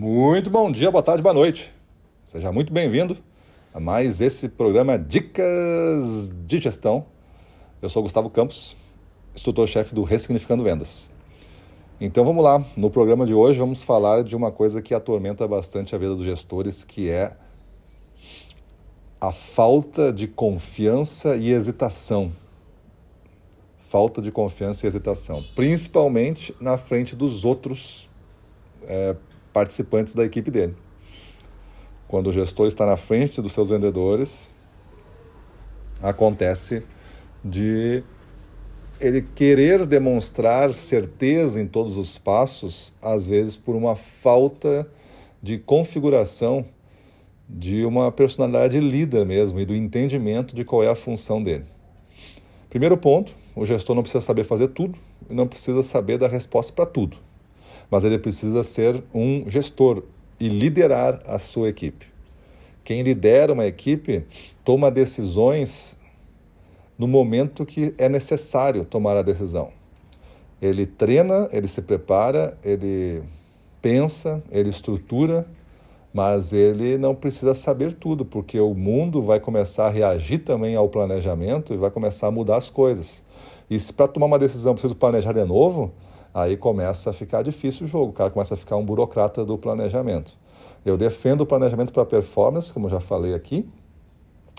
Muito bom dia, boa tarde, boa noite. Seja muito bem-vindo a mais esse programa Dicas de Gestão. Eu sou Gustavo Campos, instrutor-chefe do Ressignificando Vendas. Então vamos lá, no programa de hoje vamos falar de uma coisa que atormenta bastante a vida dos gestores, que é a falta de confiança e hesitação. Falta de confiança e hesitação, principalmente na frente dos outros é, participantes da equipe dele. Quando o gestor está na frente dos seus vendedores, acontece de ele querer demonstrar certeza em todos os passos, às vezes por uma falta de configuração de uma personalidade líder mesmo e do entendimento de qual é a função dele. Primeiro ponto, o gestor não precisa saber fazer tudo e não precisa saber dar resposta para tudo mas ele precisa ser um gestor e liderar a sua equipe. Quem lidera uma equipe toma decisões no momento que é necessário tomar a decisão. Ele treina, ele se prepara, ele pensa, ele estrutura, mas ele não precisa saber tudo, porque o mundo vai começar a reagir também ao planejamento e vai começar a mudar as coisas. E se para tomar uma decisão preciso planejar de novo, aí começa a ficar difícil o jogo, o cara começa a ficar um burocrata do planejamento. Eu defendo o planejamento para performance, como já falei aqui,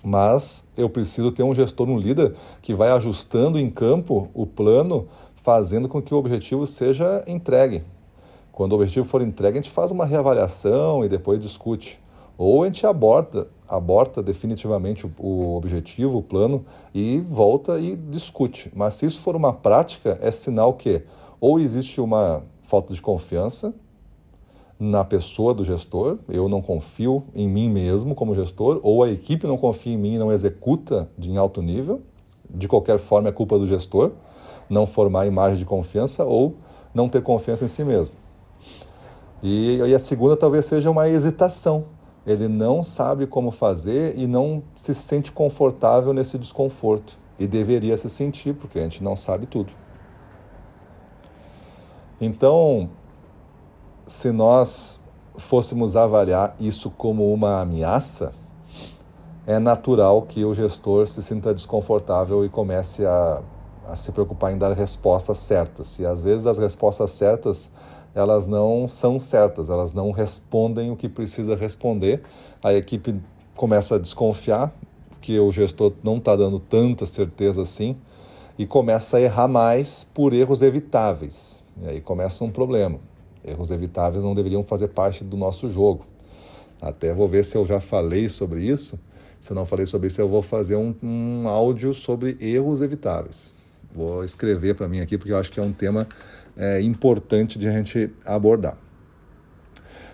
mas eu preciso ter um gestor, um líder que vai ajustando em campo o plano, fazendo com que o objetivo seja entregue. Quando o objetivo for entregue, a gente faz uma reavaliação e depois discute. Ou a gente aborta, aborta definitivamente o, o objetivo, o plano, e volta e discute. Mas se isso for uma prática, é sinal que ou existe uma falta de confiança na pessoa do gestor, eu não confio em mim mesmo como gestor, ou a equipe não confia em mim e não executa de alto nível. De qualquer forma, é culpa do gestor não formar imagem de confiança ou não ter confiança em si mesmo. E, e a segunda talvez seja uma hesitação. Ele não sabe como fazer e não se sente confortável nesse desconforto. E deveria se sentir, porque a gente não sabe tudo. Então, se nós fôssemos avaliar isso como uma ameaça, é natural que o gestor se sinta desconfortável e comece a, a se preocupar em dar respostas certas. E às vezes as respostas certas elas não são certas, elas não respondem o que precisa responder. A equipe começa a desconfiar que o gestor não está dando tanta certeza assim e começa a errar mais por erros evitáveis. E aí começa um problema. Erros evitáveis não deveriam fazer parte do nosso jogo. Até vou ver se eu já falei sobre isso. Se eu não falei sobre isso, eu vou fazer um, um áudio sobre erros evitáveis. Vou escrever para mim aqui, porque eu acho que é um tema é, importante de a gente abordar.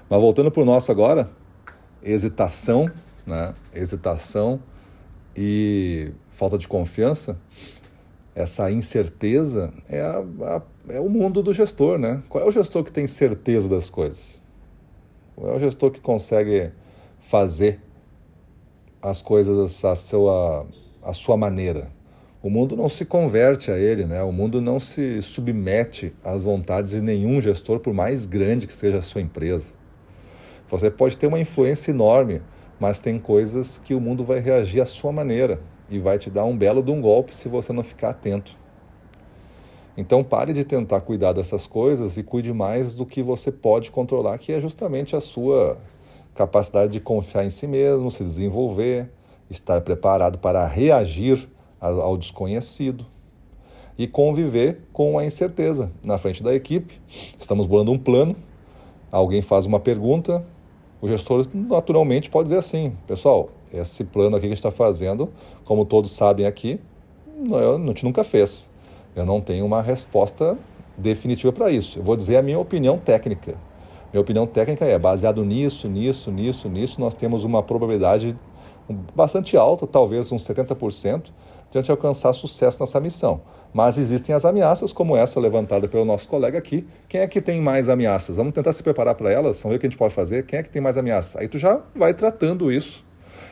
Mas voltando para o nosso agora, hesitação, né? hesitação e falta de confiança essa incerteza é, a, a, é o mundo do gestor, né? Qual é o gestor que tem certeza das coisas? Qual é o gestor que consegue fazer as coisas à sua, à sua maneira? O mundo não se converte a ele, né? O mundo não se submete às vontades de nenhum gestor, por mais grande que seja a sua empresa. Você pode ter uma influência enorme, mas tem coisas que o mundo vai reagir à sua maneira e vai te dar um belo de um golpe se você não ficar atento. Então pare de tentar cuidar dessas coisas e cuide mais do que você pode controlar, que é justamente a sua capacidade de confiar em si mesmo, se desenvolver, estar preparado para reagir ao desconhecido e conviver com a incerteza na frente da equipe. Estamos bolando um plano, alguém faz uma pergunta, o gestor naturalmente pode dizer assim: pessoal, esse plano aqui que a gente está fazendo, como todos sabem aqui, eu, a gente nunca fez. Eu não tenho uma resposta definitiva para isso. Eu vou dizer a minha opinião técnica. Minha opinião técnica é baseado nisso, nisso, nisso, nisso, nós temos uma probabilidade bastante alta, talvez uns 70%, de a gente alcançar sucesso nessa missão. Mas existem as ameaças, como essa levantada pelo nosso colega aqui. Quem é que tem mais ameaças? Vamos tentar se preparar para elas, vamos ver o que a gente pode fazer. Quem é que tem mais ameaças? Aí tu já vai tratando isso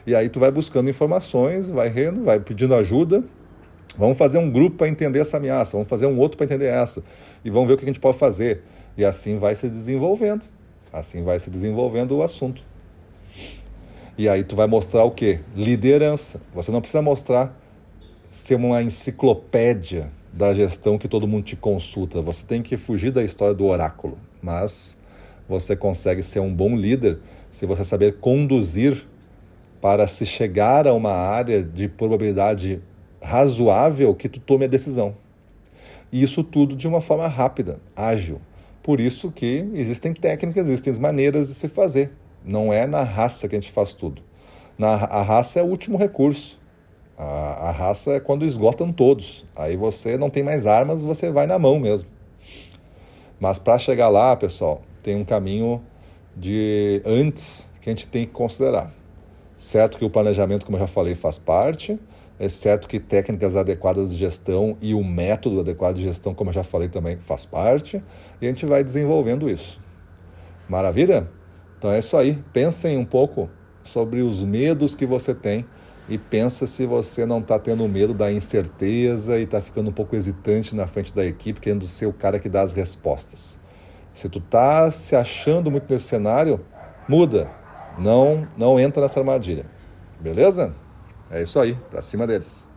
e aí tu vai buscando informações, vai rendo, vai pedindo ajuda. Vamos fazer um grupo para entender essa ameaça, vamos fazer um outro para entender essa. E vamos ver o que a gente pode fazer. E assim vai se desenvolvendo. Assim vai se desenvolvendo o assunto. E aí tu vai mostrar o quê? Liderança. Você não precisa mostrar ser uma enciclopédia da gestão que todo mundo te consulta. Você tem que fugir da história do oráculo. Mas você consegue ser um bom líder se você saber conduzir para se chegar a uma área de probabilidade razoável que tu tome a decisão. E isso tudo de uma forma rápida, ágil. Por isso que existem técnicas, existem maneiras de se fazer. Não é na raça que a gente faz tudo. Na, a raça é o último recurso. A, a raça é quando esgotam todos. Aí você não tem mais armas, você vai na mão mesmo. Mas para chegar lá, pessoal, tem um caminho de antes que a gente tem que considerar. Certo que o planejamento, como eu já falei, faz parte, é certo que técnicas adequadas de gestão e o método adequado de gestão, como eu já falei também, faz parte, e a gente vai desenvolvendo isso. Maravilha? Então é isso aí. Pensem um pouco sobre os medos que você tem e pensa se você não está tendo medo da incerteza e está ficando um pouco hesitante na frente da equipe, querendo ser o cara que dá as respostas. Se tu está se achando muito nesse cenário, muda. Não, não entra nessa armadilha. Beleza? É isso aí, para cima deles.